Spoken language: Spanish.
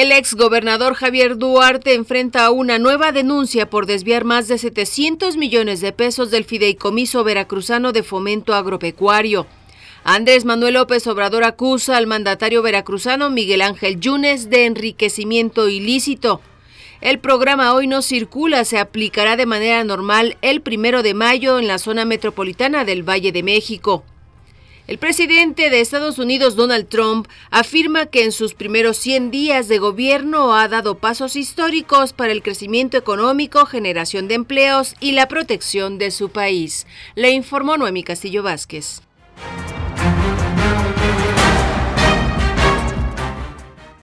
El ex gobernador Javier Duarte enfrenta una nueva denuncia por desviar más de 700 millones de pesos del fideicomiso veracruzano de fomento agropecuario. Andrés Manuel López Obrador acusa al mandatario veracruzano Miguel Ángel Yunes de enriquecimiento ilícito. El programa Hoy no circula se aplicará de manera normal el primero de mayo en la zona metropolitana del Valle de México. El presidente de Estados Unidos, Donald Trump, afirma que en sus primeros 100 días de gobierno ha dado pasos históricos para el crecimiento económico, generación de empleos y la protección de su país. Le informó Noemi Castillo Vázquez.